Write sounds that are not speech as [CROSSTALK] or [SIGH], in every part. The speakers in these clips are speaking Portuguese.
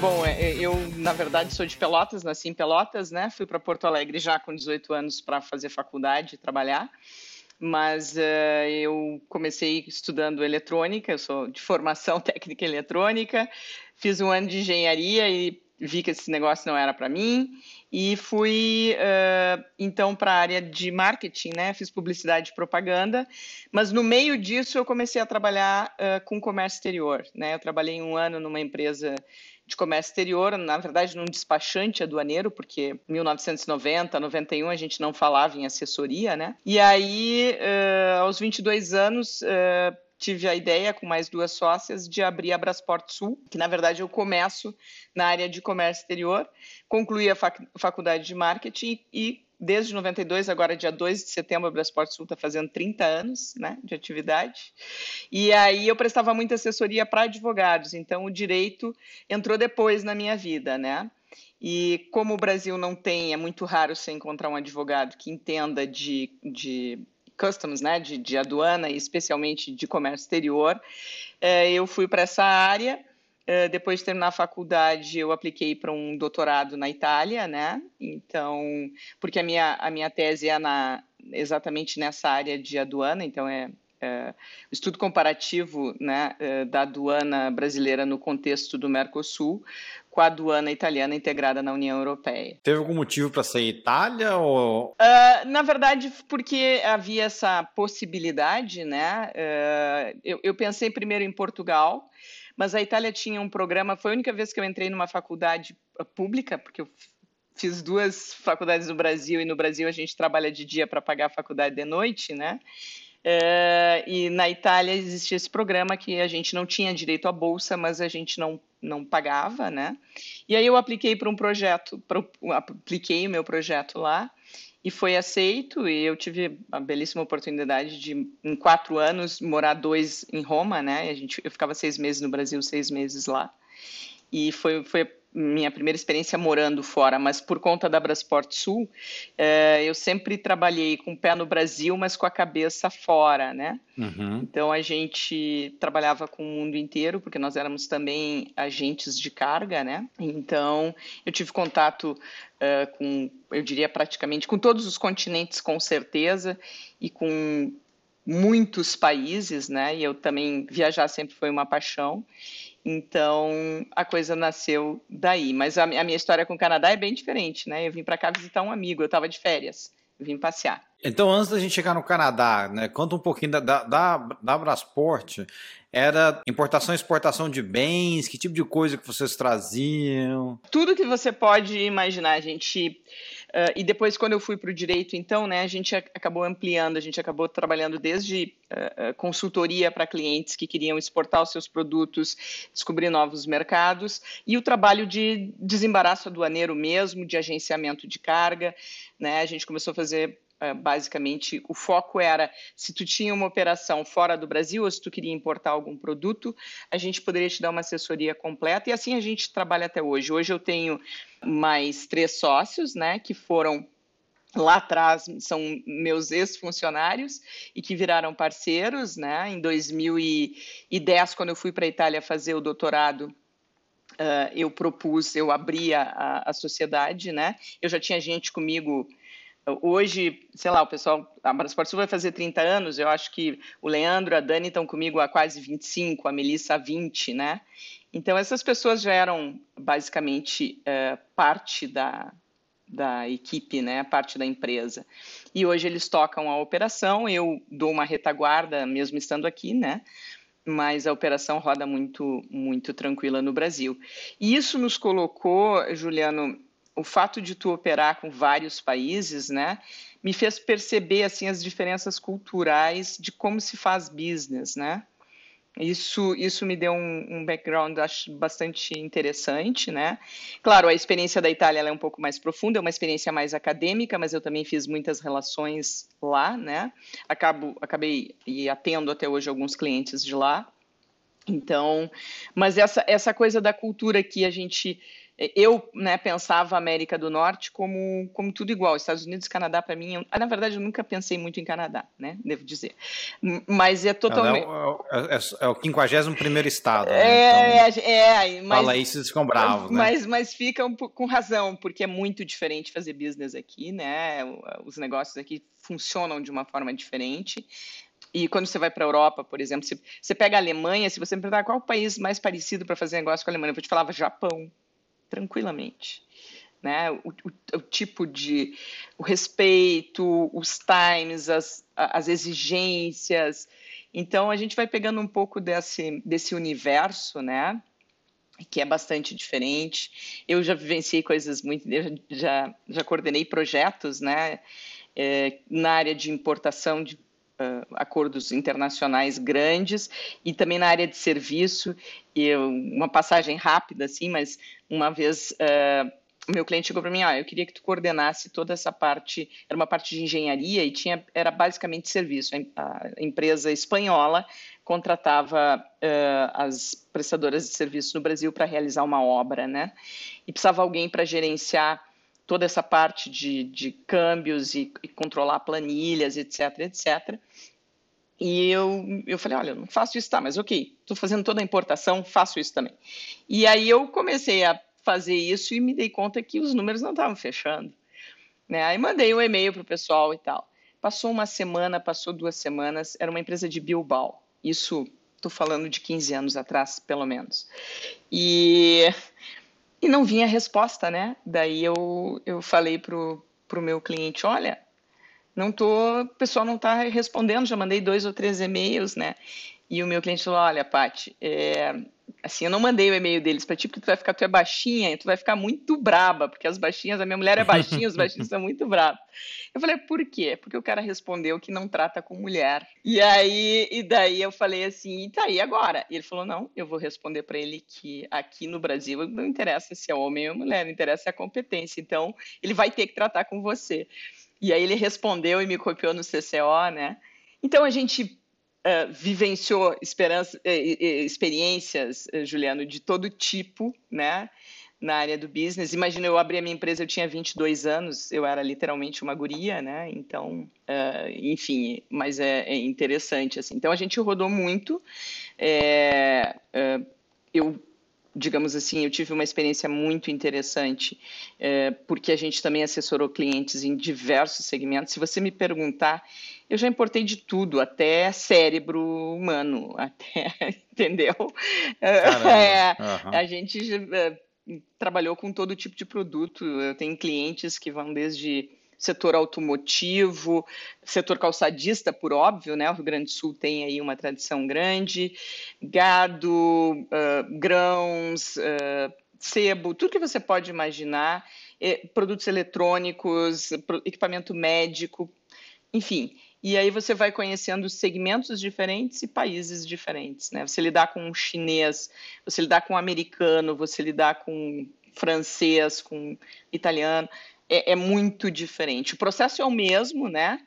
Bom, é, eu, na verdade, sou de Pelotas, nasci em Pelotas, né? Fui para Porto Alegre já com 18 anos para fazer faculdade e trabalhar. Mas uh, eu comecei estudando eletrônica, eu sou de formação [LAUGHS] técnica eletrônica, fiz um ano de engenharia e vi que esse negócio não era para mim e fui uh, então para a área de marketing, né? Fiz publicidade e propaganda, mas no meio disso eu comecei a trabalhar uh, com comércio exterior, né? Eu trabalhei um ano numa empresa de comércio exterior, na verdade num despachante aduaneiro, porque 1990, 91 a gente não falava em assessoria, né? E aí, uh, aos 22 anos, uh, tive a ideia, com mais duas sócias, de abrir a Brasport Sul, que na verdade eu começo na área de comércio exterior, concluí a fac faculdade de marketing e desde 92, agora dia 2 de setembro, a Brasport Sul está fazendo 30 anos né, de atividade. E aí eu prestava muita assessoria para advogados, então o direito entrou depois na minha vida, né? E como o Brasil não tem, é muito raro você encontrar um advogado que entenda de, de customs, né, de, de aduana e especialmente de comércio exterior, é, eu fui para essa área depois de terminar a faculdade, eu apliquei para um doutorado na Itália, né? Então, porque a minha, a minha tese é na, exatamente nessa área de aduana, então é, é estudo comparativo né, eh, da aduana brasileira no contexto do Mercosul com a aduana italiana integrada na União Europeia. Teve algum motivo para ser Itália ou? Uh, na verdade, porque havia essa possibilidade, né? Uh, eu, eu pensei primeiro em Portugal, mas a Itália tinha um programa, foi a única vez que eu entrei numa faculdade uh, pública, porque eu fiz duas faculdades no Brasil, e no Brasil a gente trabalha de dia para pagar a faculdade de noite, né? É, e na Itália existia esse programa que a gente não tinha direito à bolsa, mas a gente não, não pagava, né? E aí eu apliquei para um projeto, pro, apliquei o meu projeto lá, e foi aceito e eu tive a belíssima oportunidade de em quatro anos morar dois em Roma né? A gente eu ficava seis meses no Brasil seis meses lá. E foi foi minha primeira experiência morando fora, mas por conta da Brasport Sul, é, eu sempre trabalhei com o pé no Brasil, mas com a cabeça fora, né? Uhum. Então a gente trabalhava com o mundo inteiro, porque nós éramos também agentes de carga, né? Então eu tive contato uh, com, eu diria praticamente com todos os continentes, com certeza, e com muitos países, né? E eu também viajar sempre foi uma paixão. Então a coisa nasceu daí. Mas a, minha história com o Canadá é bem diferente, né? Eu vim para cá visitar um amigo, eu estava de férias, vim passear. Então, antes da gente chegar no Canadá, né, conta um pouquinho da, da, da, da Brasport. Era importação e exportação de bens? Que tipo de coisa que vocês traziam? Tudo que você pode imaginar, a gente Uh, e depois, quando eu fui para o direito, então, né, a gente acabou ampliando, a gente acabou trabalhando desde uh, consultoria para clientes que queriam exportar os seus produtos, descobrir novos mercados, e o trabalho de desembaraço aduaneiro mesmo, de agenciamento de carga. Né, a gente começou a fazer basicamente o foco era se tu tinha uma operação fora do Brasil ou se tu queria importar algum produto, a gente poderia te dar uma assessoria completa e assim a gente trabalha até hoje. Hoje eu tenho mais três sócios, né, que foram lá atrás são meus ex-funcionários e que viraram parceiros, né? Em 2010, quando eu fui para a Itália fazer o doutorado, Uh, eu propus, eu abri a, a, sociedade, né? Eu já tinha gente comigo Hoje, sei lá, o pessoal, a Brasport Sul vai fazer 30 anos, eu acho que o Leandro, a Dani estão comigo há quase 25, a Melissa há 20, né? Então, essas pessoas já eram basicamente é, parte da, da equipe, né, parte da empresa. E hoje eles tocam a operação, eu dou uma retaguarda, mesmo estando aqui, né? Mas a operação roda muito, muito tranquila no Brasil. E isso nos colocou, Juliano, o fato de tu operar com vários países, né, me fez perceber assim as diferenças culturais de como se faz business, né? Isso, isso me deu um, um background acho bastante interessante, né? Claro, a experiência da Itália é um pouco mais profunda, é uma experiência mais acadêmica, mas eu também fiz muitas relações lá, né? Acabo, acabei e atendo até hoje alguns clientes de lá. Então, mas essa, essa coisa da cultura que a gente eu né, pensava a América do Norte como, como tudo igual. Estados Unidos e Canadá, para mim, eu, na verdade, eu nunca pensei muito em Canadá, né? Devo dizer. Mas é totalmente. É, é, é o 51 primeiro estado. Né? É, então, é, mas, Fala isso, eles ficam bravos, né? Mas, mas ficam com razão, porque é muito diferente fazer business aqui, né? Os negócios aqui funcionam de uma forma diferente. E quando você vai para a Europa, por exemplo, se você pega a Alemanha, se você me perguntar qual o país mais parecido para fazer negócio com a Alemanha, eu vou te falar Japão tranquilamente. Né? O, o, o, tipo de o respeito, os times, as, as exigências. Então a gente vai pegando um pouco desse, desse universo, né? Que é bastante diferente. Eu já vivenciei coisas muito. já, já coordenei projetos, né? É, na área de importação de uh, acordos internacionais grandes e também na área de serviço. E uma passagem rápida, assim, mas uma vez uh, meu cliente chegou para mim, ah, eu queria que tu coordenasse toda essa parte, era uma parte de engenharia e tinha, era basicamente serviço. A empresa espanhola contratava uh, as prestadoras de serviço no Brasil para realizar uma obra, né? E precisava alguém para gerenciar toda essa parte de, de câmbios e, e, controlar planilhas, etc, etc. E eu, eu falei, olha, eu não faço isso, tá, mas ok, estou fazendo toda a importação, faço isso também. E aí eu comecei a fazer isso e me dei conta que os números não estavam fechando. Né? Aí mandei um e-mail para o pessoal e tal. Passou uma semana, passou duas semanas, era uma empresa de Bilbao. Isso, estou falando de 15 anos atrás, pelo menos. E e não vinha resposta, né? Daí eu, eu falei pro, pro meu cliente, olha, não tô, o pessoal não está respondendo, já mandei dois ou três e-mails, né? E o meu cliente falou, olha, Paty, é, assim, eu não mandei o e-mail deles para ti, porque tu vai ficar, tu é baixinha, tu vai ficar muito braba, porque as baixinhas, a minha mulher é baixinha, os baixinhos são muito bravos. Eu falei, por quê? Porque o cara respondeu que não trata com mulher. E aí, e daí eu falei assim, e tá aí agora? E ele falou, não, eu vou responder para ele que aqui no Brasil não interessa se é homem ou mulher, interessa a competência, então ele vai ter que tratar com você. E aí ele respondeu e me copiou no CCO, né? Então a gente uh, vivenciou eh, experiências, uh, Juliano, de todo tipo, né? Na área do business. Imagina, eu abri a minha empresa, eu tinha 22 anos, eu era literalmente uma guria, né? Então, uh, enfim, mas é, é, interessante, assim. Então, a gente rodou muito. É, eu digamos assim, eu tive uma experiência muito interessante, é, porque a gente também assessorou clientes em diversos segmentos. Se você me perguntar, eu já importei de tudo, até cérebro humano, [LAUGHS] até, entendeu? [LAUGHS] É, uhum. A gente é, trabalhou com todo tipo de produto. Eu tenho clientes que vão desde setor automotivo, setor calçadista, por óbvio, né? O Rio Grande do Sul tem aí uma tradição grande, gado, uh, grãos, uh, sebo, tudo que você pode imaginar, eh, produtos eletrônicos, equipamento médico, enfim. E aí você vai conhecendo segmentos diferentes e países diferentes, né? Você lidar com um chinês, você lidar com um americano, você lidar com francês, com italiano, é, é muito diferente. O processo é o mesmo, né?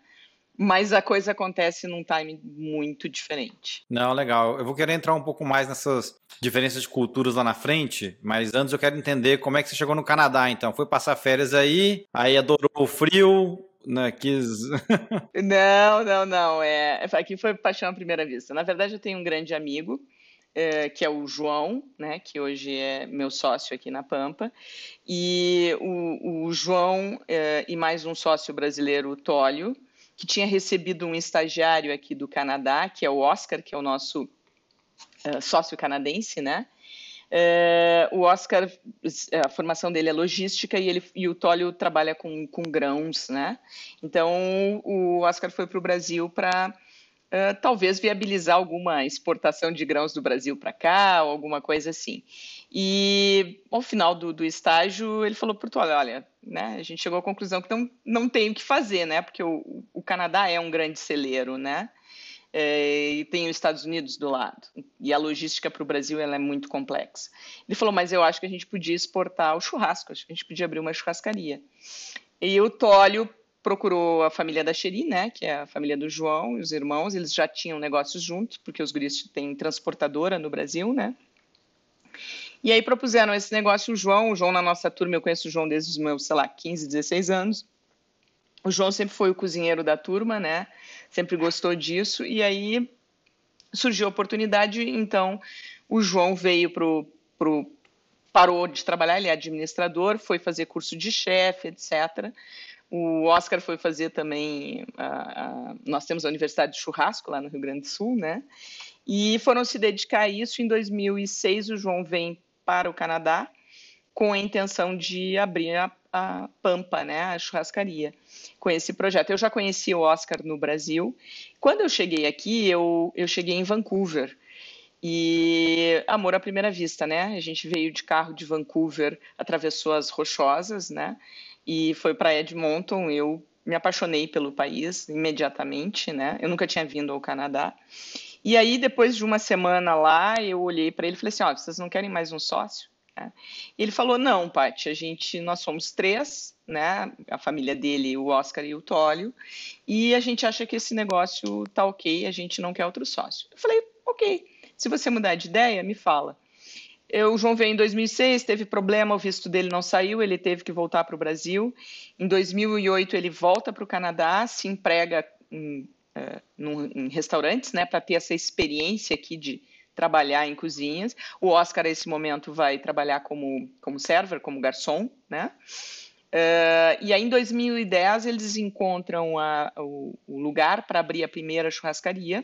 mas a coisa acontece num time muito diferente. Não, legal. Eu vou querer entrar um pouco mais nessas diferenças de culturas lá na frente, mas antes eu quero entender como é que você chegou no Canadá, então. Foi passar férias aí, aí adorou o frio, né, quis... [LAUGHS] não, não, não. É, aqui foi paixão à primeira vista. Na verdade, eu tenho um grande amigo é, que é o João, né, que hoje é meu sócio aqui na Pampa, e o, o João é, e mais um sócio brasileiro, o Tólio, que tinha recebido um estagiário aqui do Canadá, que é o Oscar, que é o nosso é, sócio canadense, né? É, o Oscar, a formação dele é logística e, ele, e o Tólio trabalha com, com grãos, né? Então, o Oscar foi para o Brasil para uh, talvez viabilizar alguma exportação de grãos do Brasil para cá, ou alguma coisa assim. E ao final do, do estágio, ele falou para o olha, né, a gente chegou à conclusão que não, não tem o que fazer, né, porque o, o Canadá é um grande celeiro, né, é, e tem os Estados Unidos do lado. E a logística para o Brasil ela é muito complexa. Ele falou, mas eu acho que a gente podia exportar o churrasco, acho que a gente podia abrir uma churrascaria. E o Tólio procurou a família da Xeri, né, que é a família do João e os irmãos, eles já tinham negócios juntos, porque os guris têm transportadora no Brasil, né, E aí propuseram esse negócio o João, o João na nossa turma, eu conheço o João desde os meus, sei lá, 15, 16 anos. O João sempre foi o cozinheiro da turma, né? Sempre gostou disso. E aí surgiu a oportunidade, então o João veio pro, pro parou de trabalhar, ele é administrador, foi fazer curso de chefe, etc. O Oscar foi fazer também. A, a, nós temos a Universidade de Churrasco lá no Rio Grande do Sul, né? E foram se dedicar a isso. Em 2006, o João vem para o Canadá com a intenção de abrir a, a Pampa, né, a churrascaria, com esse projeto. Eu já conheci o Oscar no Brasil. Quando eu cheguei aqui, eu, eu cheguei em Vancouver. E amor à primeira vista, né? A gente veio de carro de Vancouver, atravessou as Rochosas, né? e foi para Edmonton. Eu me apaixonei pelo país imediatamente, né? Eu nunca tinha vindo ao Canadá. E aí, depois de uma semana lá, eu olhei para ele e falei assim: ó, oh, vocês não querem mais um sócio? É. Ele falou: não, Paty, a gente, nós somos três, né? A família dele, o Oscar e o Tólio, e a gente acha que esse negócio tá ok, a gente não quer outro sócio. Eu falei: ok, se você mudar de ideia, me fala. Eu, o João veio em 2006, teve problema, o visto dele não saiu, ele teve que voltar para o Brasil. Em 2008, ele volta para o Canadá, se emprega em, num, em restaurantes, né, para ter essa experiência aqui de trabalhar em cozinhas. O Oscar, nesse momento, vai trabalhar como, como server, como garçom, né? Uh, e aí, em 2010, eles encontram a, o, o lugar para abrir a primeira churrascaria.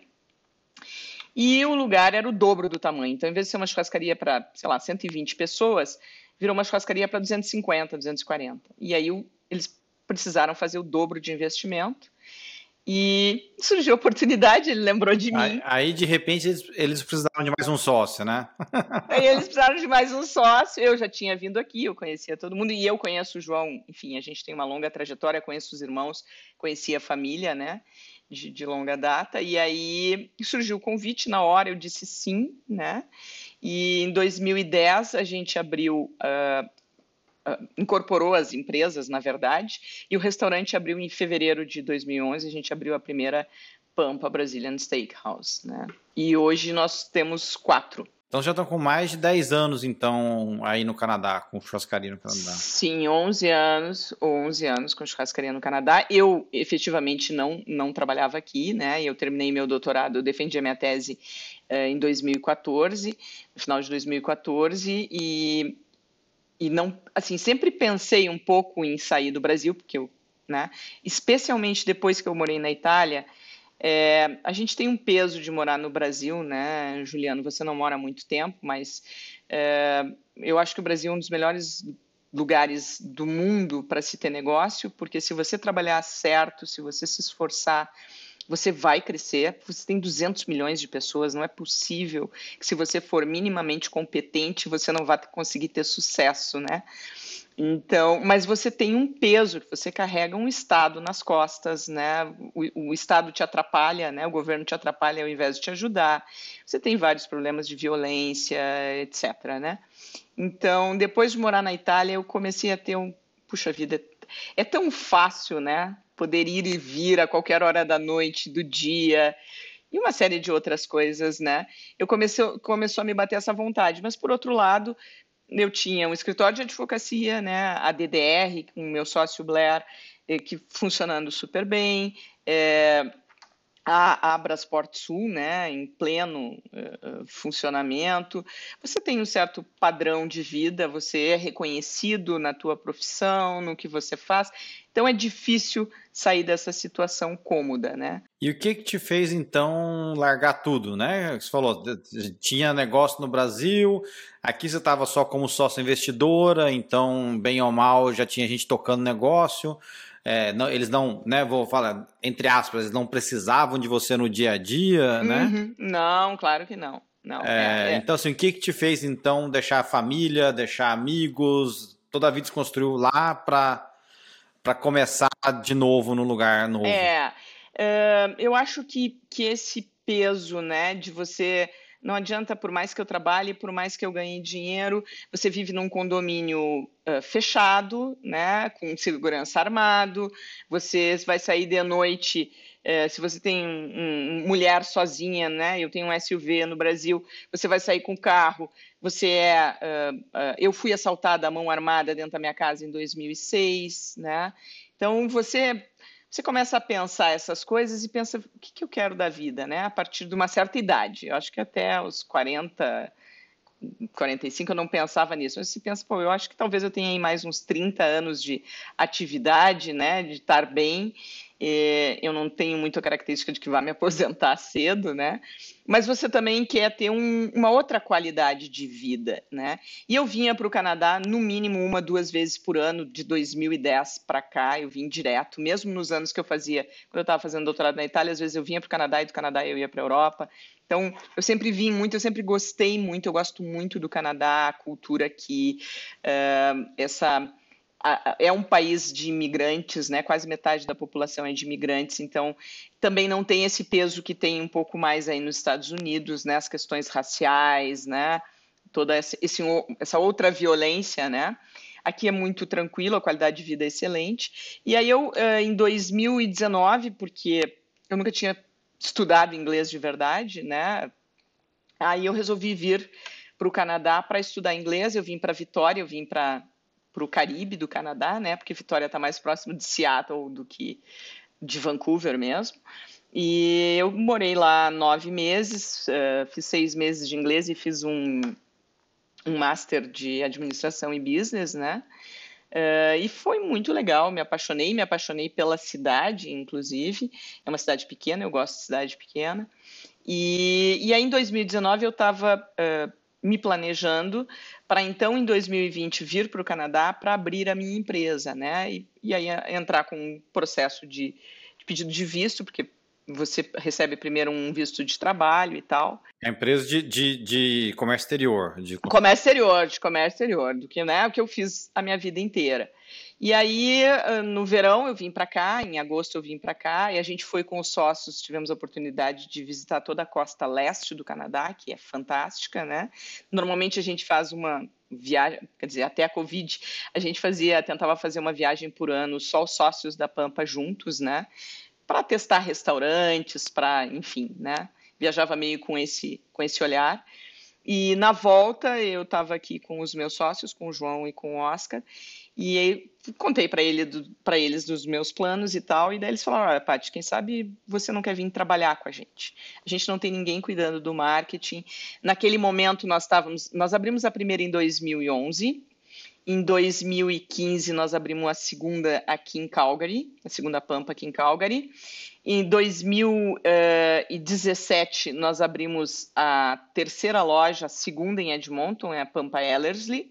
E o lugar era o dobro do tamanho. Então, em vez de ser uma churrascaria para, sei lá, 120 pessoas, virou uma churrascaria para 250, 240. E aí eles precisaram fazer o dobro de investimento. E surgiu a oportunidade, ele lembrou de mim. Aí, aí de repente, eles, eles, precisaram de mais um sócio, né? [LAUGHS] aí eles precisaram de mais um sócio. Eu já tinha vindo aqui, eu conhecia todo mundo. E eu conheço o João, enfim, a gente tem uma longa trajetória, conheço os irmãos, conhecia a família, né? de, de, longa data, e aí surgiu o convite na hora, eu disse sim, né? E em 2010 a gente abriu, uh, incorporou as empresas, na verdade, e o restaurante abriu em fevereiro de 2011, a gente abriu a primeira Pampa Brazilian Steakhouse, né? E hoje nós temos quatro então já estão com mais de 10 anos, então, aí no Canadá, com churrascaria no Canadá. Sim, 11 anos, 11 anos com churrascaria no Canadá. Eu, efetivamente, não, não trabalhava aqui, né? Eu terminei meu doutorado, eu defendi a minha tese uh, em 2014, no final de 2014, e, e não, assim, sempre pensei um pouco em sair do Brasil, porque eu, né? Especialmente depois que eu morei na Itália, é, a gente tem um peso de morar no Brasil, né, Juliano? Você não mora há muito tempo, mas é, eu acho que o Brasil é um dos melhores lugares do mundo para se ter negócio, porque se você trabalhar certo, se você se esforçar, você vai crescer. Você tem 200 milhões de pessoas, não é possível que se você for minimamente competente, você não vá conseguir ter sucesso, né? Então, mas você tem um peso, você carrega um Estado nas costas, né? O, o, Estado te atrapalha, né? O governo te atrapalha ao invés de te ajudar. Você tem vários problemas de violência, etc, né? Então, depois de morar na Itália, eu comecei a ter um, puxa vida, é tão fácil, né? Poder ir e vir a qualquer hora da noite, do dia, e uma série de outras coisas, né? Eu comecei, começou a me bater essa vontade, mas por outro lado, eu tinha um escritório de advocacia, né, a DDR, com meu sócio Blair, eh, que funcionando super bem, é, a Abrasport Sul, né, em pleno uh, funcionamento. Você tem um certo padrão de vida, você é reconhecido na tua profissão, no que você faz. Então é difícil sair dessa situação cômoda, né? E o que, que te fez então largar tudo, né? Você falou, tinha negócio no Brasil, aqui você estava só como sócio investidora, então bem ou mal já tinha gente tocando negócio é, não, eles não, né, vou falar, entre aspas, eles não precisavam de você no dia a dia, né? uhum. né? Não, claro que não. não é, é, é, Então, assim, o que, que te fez, então, deixar a família, deixar amigos, toda a vida se construiu lá para para começar de novo no lugar novo? É, uh, eu acho que, que esse peso, né, de você não adianta, por mais que eu trabalhe, por mais que eu ganhe dinheiro, você vive num condomínio uh, fechado, né, com segurança armado, você vai sair de noite é, se você tem um, um, mulher sozinha, né? Eu tenho um SUV no Brasil, você vai sair com carro, você é. Uh, uh, eu fui assaltada à mão armada dentro da minha casa em 2006, né? Então você você começa a pensar essas coisas e pensa o que, que eu quero da vida, né? A partir de uma certa idade. Eu acho que até os 40, 45 eu não pensava nisso. Mas você pensa, pô, eu acho que talvez eu tenha aí mais uns 30 anos de atividade, né? De estar bem eu não tenho muita característica de que vá me [LAUGHS] aposentar cedo, né? Mas você também quer ter um, uma outra qualidade de vida, né? E eu vinha para o Canadá no mínimo uma, duas vezes por ano, de 2010 para cá, eu vim direto, mesmo nos anos que eu fazia, quando eu estava fazendo doutorado na Itália, às vezes eu vinha para o Canadá e do Canadá eu ia para a Europa. Então, eu sempre vim muito, eu sempre gostei muito, eu gosto muito do Canadá, a cultura aqui, uh, essa é um país de imigrantes, né? Quase metade da população é de imigrantes, então também não tem esse peso que tem um pouco mais aí nos Estados Unidos, né? As questões raciais, né? Toda essa, esse, essa outra violência, né? Aqui é muito tranquilo, a qualidade de vida é excelente. E aí eu, eh, em 2019, porque eu nunca tinha estudado inglês de verdade, né? Aí eu resolvi vir para o Canadá para estudar inglês. Eu vim para Vitória, eu vim para para o Caribe do Canadá, né? Porque Vitória está mais próximo de Seattle do que de Vancouver mesmo. E eu morei lá nove meses, uh, fiz seis meses de inglês e fiz um, um master de administração e business, né? Uh, e foi muito legal, me apaixonei, me apaixonei pela cidade, inclusive. É uma cidade pequena, eu gosto de cidade pequena. E, e aí, em 2019, eu estava uh, me planejando para então, em 2020, vir para o Canadá para abrir a minha empresa, né? E, e aí entrar com um processo de, de, pedido de visto, porque você recebe primeiro um visto de trabalho e tal. É empresa de, de, de, comércio exterior. De... Comércio exterior, de comércio exterior, do que, né, o que eu fiz a minha vida inteira. E aí, ah, no verão, eu vim para cá, em agosto eu vim para cá, e a gente foi com os sócios, tivemos a oportunidade de visitar toda a costa leste do Canadá, que é fantástica, né? Normalmente a gente faz uma viagem, quer dizer, até a Covid, a gente fazia, tentava fazer uma viagem por ano, só os sócios da Pampa juntos, né? Para testar restaurantes, para, enfim, né? Viajava meio com esse, com esse olhar. E na volta eu estava aqui com os meus sócios, com o João e com o Oscar, e aí contei para ele, eles dos meus planos e tal, e daí eles falaram: olha, Paty, quem sabe você não quer vir trabalhar com a gente? A gente não tem ninguém cuidando do marketing. Naquele momento nós estávamos, nós abrimos a primeira em 2011. Em 2015 nós abrimos a segunda aqui em Calgary, a segunda Pampa aqui em Calgary. Em 2017 nós abrimos a terceira loja, a segunda em Edmonton, é a Pampa Ellerslie.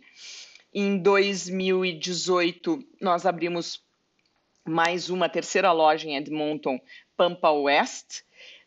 Em 2018, nós abrimos mais uma terceira loja em Edmonton, Pampa West,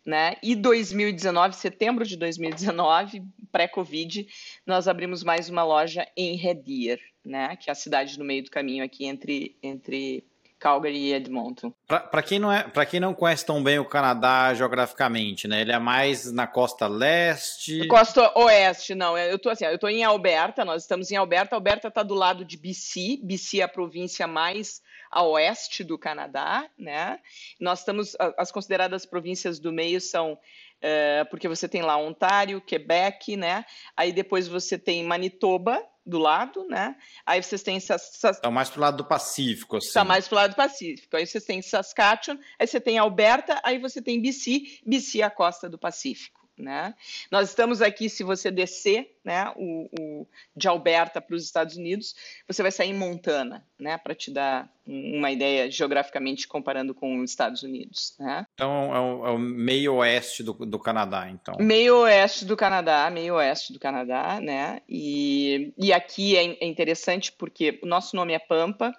né? E 2019, setembro de 2019, pré-Covid, nós abrimos mais uma loja em Red Deer, né? Que é a cidade no meio do caminho aqui entre, entre Calgary e Edmonton. Para quem não é, para quem não conhece tão bem o Canadá geograficamente, né? Ele é mais na costa leste. Costa oeste, não. Eu tô assim, eu tô em Alberta. Nós estamos em Alberta. Alberta está do lado de BC. BC é a província mais a oeste do Canadá, né? Nós estamos as consideradas províncias do meio são uh, porque você tem lá Ontário, Quebec, né? Aí depois você tem Manitoba, do lado, né? Aí vocês têm Sas... Tá mais pro lado do Pacífico, assim. Tá mais pro lado do Pacífico. Aí vocês têm Saskatchewan, aí você tem Alberta, aí você tem BC, BC é a costa do Pacífico. Né? Nós estamos aqui, se você descer né, o, o de Alberta para os Estados Unidos, você vai sair em Montana, né, para te dar uma ideia geograficamente comparando com os Estados Unidos. Né? Então é o, é o, meio oeste do, do Canadá, então. Meio oeste do Canadá, meio oeste do Canadá, né? E, e aqui é, é interessante porque o nosso nome é Pampa,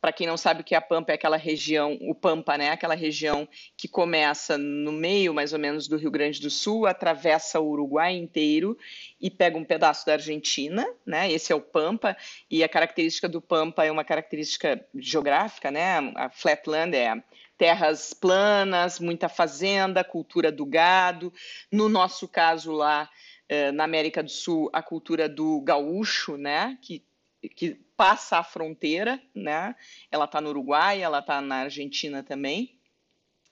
para quem não sabe o que é a Pampa, é aquela região, o Pampa, né? Aquela região que começa no meio, mais ou menos, do Rio Grande do Sul, atravessa o Uruguai inteiro e pega um pedaço da Argentina, né? Esse é o Pampa, e a característica do Pampa é uma característica geográfica, né? A flatland é terras planas, muita fazenda, cultura do gado. No nosso caso lá, eh, na América do Sul, a cultura do gaúcho, né? Que que passa a fronteira, né? Ela está no Uruguai, ela está na Argentina também.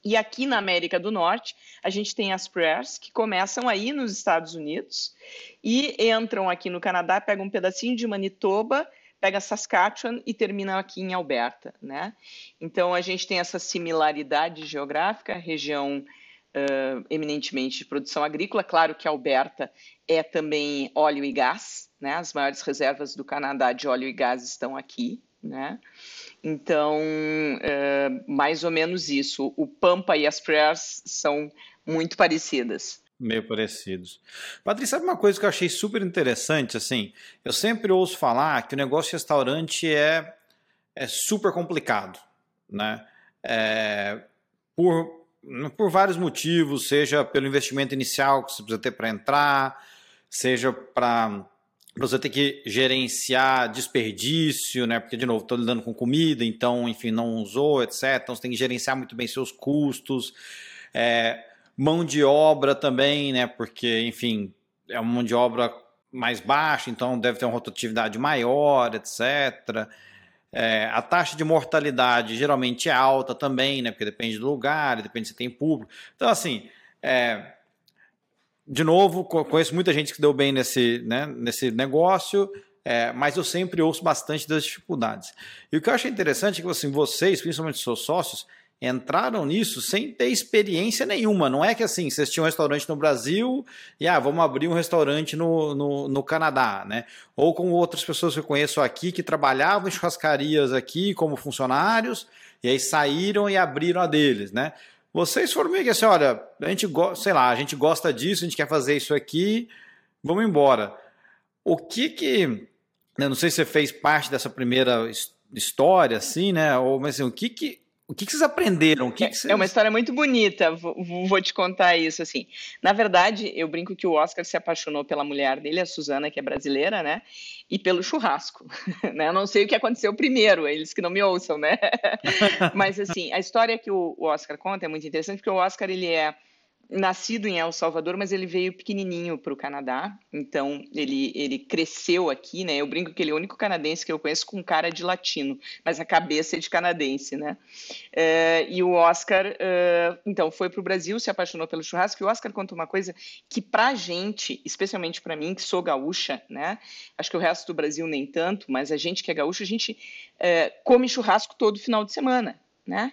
E aqui na América do Norte, a gente tem as prayers que começam aí nos Estados Unidos e entram aqui no Canadá, pegam um pedacinho de Manitoba, pega Saskatchewan e termina aqui em Alberta, né? Então a gente tem essa similaridade geográfica, região uh, eminentemente de produção agrícola. Claro que Alberta é também óleo e gás, né? As maiores reservas do Canadá de óleo e gás estão aqui, né? Então, é, mais ou menos isso. O Pampa e as Prayers são muito parecidas. Meio parecidos. Patrícia, sabe uma coisa que eu achei super interessante? Assim, eu sempre ouço falar que o negócio de restaurante é, é super complicado, né? É, por, por vários motivos, seja pelo investimento inicial que você precisa ter para entrar, seja para você ter que gerenciar desperdício, né? Porque, de novo, estou lidando com comida, então, enfim, não usou, etc. Então, você tem que gerenciar muito bem seus custos. É, mão de obra também, né? Porque, enfim, é uma mão de obra mais baixa, então deve ter uma rotatividade maior, etc. É, a taxa de mortalidade geralmente é alta também, né? Porque depende do lugar, depende se tem público. Então, assim, é, de novo, conheço muita gente que deu bem nesse, né, nesse negócio, é, mas eu sempre ouço bastante das dificuldades. E o que eu acho interessante é que assim, vocês, principalmente seus sócios, entraram nisso sem ter experiência nenhuma. Não é que assim, vocês tinham um restaurante no Brasil e ah, vamos abrir um restaurante no, no, no Canadá, né? Ou com outras pessoas que eu conheço aqui que trabalhavam em churrascarias aqui como funcionários e aí saíram e abriram a deles, né? Vocês foram meio que assim, olha, a gente gosta, sei lá, a gente gosta disso, a gente quer fazer isso aqui, vamos embora. O que que, eu né, não sei se você fez parte dessa primeira história, assim, né? Ou mas assim, o que que o que, que vocês aprenderam? O que é, que vocês... é uma história muito bonita, vou, vou, te contar isso, assim. Na verdade, eu brinco que o Oscar se apaixonou pela mulher dele, a Suzana, que é brasileira, né? E pelo churrasco, [LAUGHS] né? Eu não sei o que aconteceu primeiro, eles que não me ouçam, né? [LAUGHS] Mas, assim, a história que o Oscar conta é muito interessante, porque o Oscar, ele é nascido em El Salvador, mas ele veio pequenininho para o Canadá, então ele, ele cresceu aqui, né? Eu brinco que ele é o único canadense que eu conheço com cara de latino, mas a cabeça é de canadense, né? É, e o Oscar, é, então, foi para o Brasil, se apaixonou pelo churrasco, e o Oscar conta uma coisa que para gente, especialmente para mim, que sou gaúcha, né? Acho que o resto do Brasil nem tanto, mas a gente que é gaúcha, a gente é, come churrasco todo final de semana, né?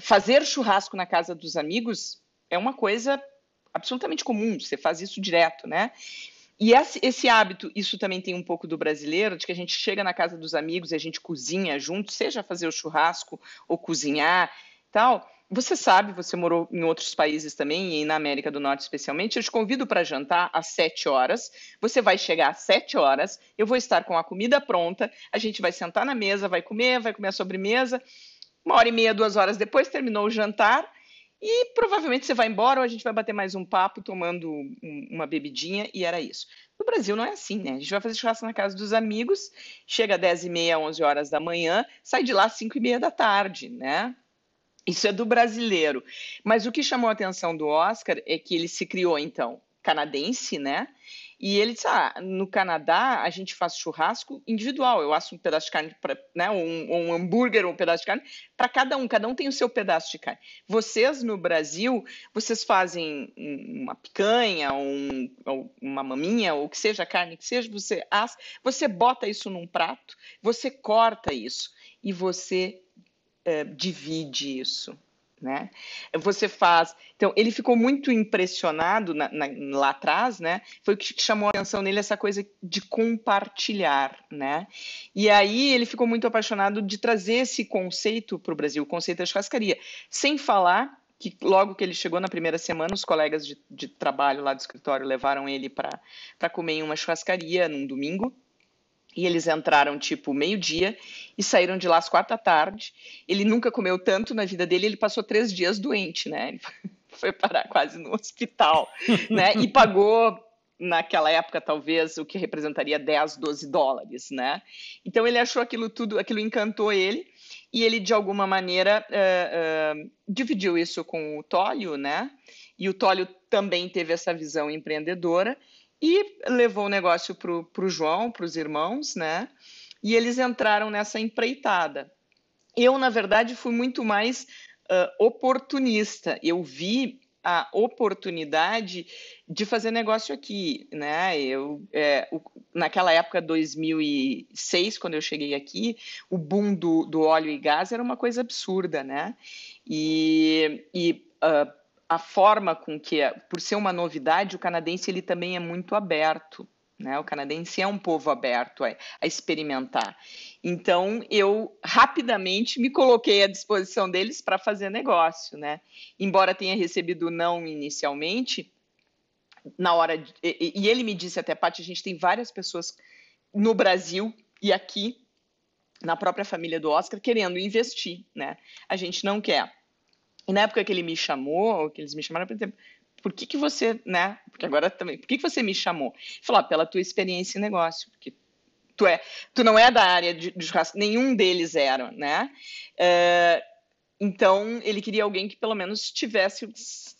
Fazer churrasco na casa dos amigos é uma coisa absolutamente comum, você faz isso direto, né? E esse, esse, hábito, isso também tem um pouco do brasileiro, de que a gente chega na casa dos amigos e a gente cozinha junto, seja fazer o churrasco ou cozinhar, tal. Você sabe, você morou em outros países também, e na América do Norte especialmente, eu te convido para jantar às sete horas, você vai chegar às sete horas, eu vou estar com a comida pronta, a gente vai sentar na mesa, vai comer, vai comer a sobremesa, uma hora e meia, duas horas depois, terminou o jantar, e provavelmente você vai embora ou a gente vai bater mais um papo tomando um, uma bebidinha e era isso. No Brasil não é assim, né? A gente vai fazer churrasco na casa dos amigos, chega às 10 e meia, 11 horas da manhã, sai de lá às 5 e meia da tarde, né? Isso é do brasileiro. Mas o que chamou a atenção do Oscar é que ele se criou, então, canadense, né? E ele disse: ah, no Canadá a gente faz churrasco individual. Eu asso um pedaço de carne, pra, né, um, um hambúrguer ou um pedaço de carne para cada um. Cada um tem o seu pedaço de carne. Vocês no Brasil, vocês fazem uma picanha, um, uma maminha, ou que seja a carne que seja, você assa, você bota isso num prato, você corta isso e você é, divide isso né? Você faz. Então, ele ficou muito impressionado na, na, lá atrás, né? Foi o que chamou a atenção nele essa coisa de compartilhar, né? E aí ele ficou muito apaixonado de trazer esse conceito para o Brasil, o conceito da churrascaria. Sem falar que logo que ele chegou na primeira semana, os colegas de, de trabalho lá do escritório levaram ele para comer em uma churrascaria num domingo. E eles entraram tipo meio-dia e saíram de lá às quatro da tarde. Ele nunca comeu tanto na vida dele, ele passou três dias doente, né? Ele [LAUGHS] foi parar quase no hospital, [LAUGHS] né? E pagou naquela época talvez o que representaria 10, 12 dólares, né? Então ele achou aquilo tudo, aquilo encantou ele e ele de alguma maneira uh, uh, dividiu isso com o Tólio, né? E o Tólio também teve essa visão empreendedora e levou o negócio para o João, para os irmãos, né? E eles entraram nessa empreitada. Eu, na verdade, fui muito mais uh, oportunista. Eu vi a oportunidade de fazer negócio aqui, né? Eu, é, o, naquela época, 2006, quando eu cheguei aqui, o boom do, do óleo e gás era uma coisa absurda, né? E, e uh, a forma com que, por ser uma novidade, o canadense ele também é muito aberto, né? O canadense é um povo aberto a, a experimentar. Então, eu rapidamente me coloquei à disposição deles para fazer negócio, né? Embora tenha recebido não inicialmente, na hora de, e, e, ele me disse até Paty, a gente tem várias pessoas no Brasil e aqui na própria família do Oscar querendo investir, né? A gente não quer. E na época que ele me chamou, que eles me chamaram, por exemplo, por que, que você, né? Porque agora também, por que, que você me chamou? Falou, ah, pela tua experiência em negócio, porque tu é, tu não é da área de, de churrasco, nenhum deles era, né? É, então ele queria alguém que pelo menos tivesse,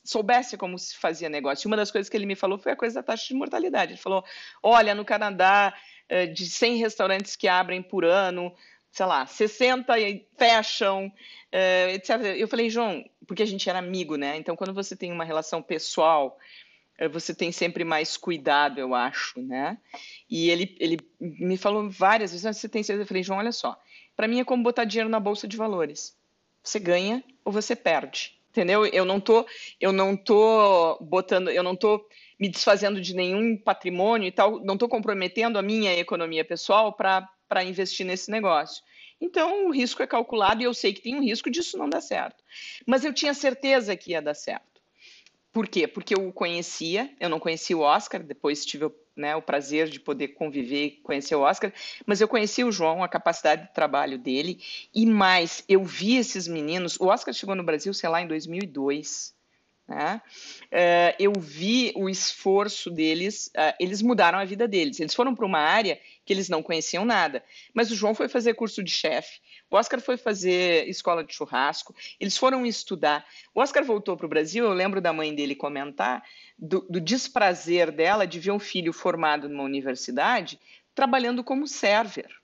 soubesse como se fazia negócio. Uma das coisas que ele me falou foi a coisa da taxa de mortalidade. Ele falou, olha, no Canadá, é, de 100 restaurantes que abrem por ano, sei lá, 60 fecham, uh, etc. Eu falei, João, porque a gente era amigo, né? Então, quando você tem uma relação pessoal, uh, você tem sempre mais cuidado, eu acho, né? E ele, ele me falou várias vezes, ah, você tem certeza? Eu falei, João, olha só, para mim é como botar dinheiro na bolsa de valores. Você ganha ou você perde, entendeu? Eu não tô, eu não tô botando, eu não tô me desfazendo de nenhum patrimônio e tal, não estou comprometendo a minha economia pessoal para para investir nesse negócio. Então, o risco é calculado e eu sei que tem um risco disso não dar certo. Mas eu tinha certeza que ia dar certo. Por quê? Porque eu o conhecia, eu não conhecia o Oscar, depois tive né, o prazer de poder conviver e conhecer o Oscar, mas eu conheci o João, a capacidade de trabalho dele, e mais, eu vi esses meninos. O Oscar chegou no Brasil, sei lá, em 2002. Né? Uh, eu vi o esforço deles, uh, eles mudaram a vida deles. Eles foram para uma área que eles não conheciam nada. Mas o João foi fazer curso de chefe, o Oscar foi fazer escola de churrasco, eles foram estudar. O Oscar voltou para o Brasil, eu lembro da mãe dele comentar do, do desprazer dela de ver um filho formado numa universidade trabalhando como server.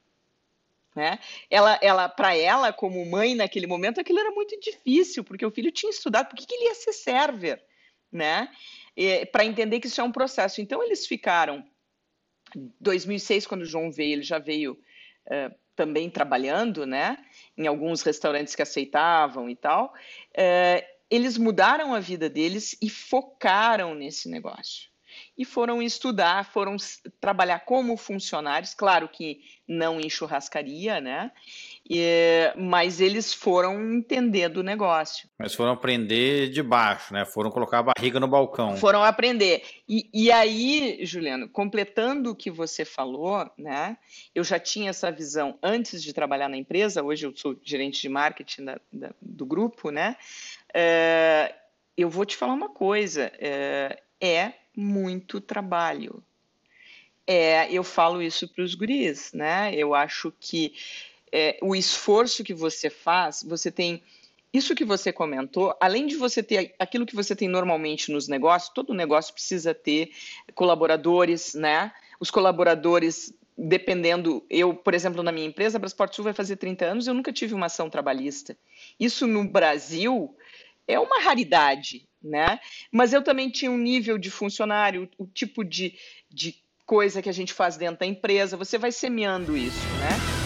Né? Ela, ela, para ela, como mãe naquele momento, aquilo era muito difícil, porque o filho tinha estudado, por que, ele ia ser server? Né? Para entender que isso é um processo. Então, eles ficaram 2006, quando o João veio, ele já veio uh, também trabalhando, né? Em alguns restaurantes que aceitavam e tal. Uh, eles mudaram a vida deles e focaram nesse negócio. E foram estudar, foram trabalhar como funcionários, claro que não em churrascaria, né? E, mas eles foram entender do negócio. Mas foram aprender de baixo, né? Foram colocar a barriga no balcão. Foram aprender. E, e aí, Juliano, completando o que você falou, né? Eu já tinha essa visão antes de trabalhar na empresa, hoje eu sou gerente de marketing da, da, do grupo, né? É, eu vou te falar uma coisa: é, é muito trabalho. É, eu falo isso para os guris, né? Eu acho que é, o esforço que você faz, você tem isso que você comentou, além de você ter aquilo que você tem normalmente nos negócios, todo negócio precisa ter colaboradores, né? Os colaboradores, dependendo, eu, por exemplo, na minha empresa, a Brasport Sul vai fazer 30 anos, eu nunca tive uma ação trabalhista. Isso no Brasil é uma raridade, né? Mas eu também tinha um nível de funcionário, o tipo de, de coisa que a gente faz dentro da empresa, você vai semeando isso, né?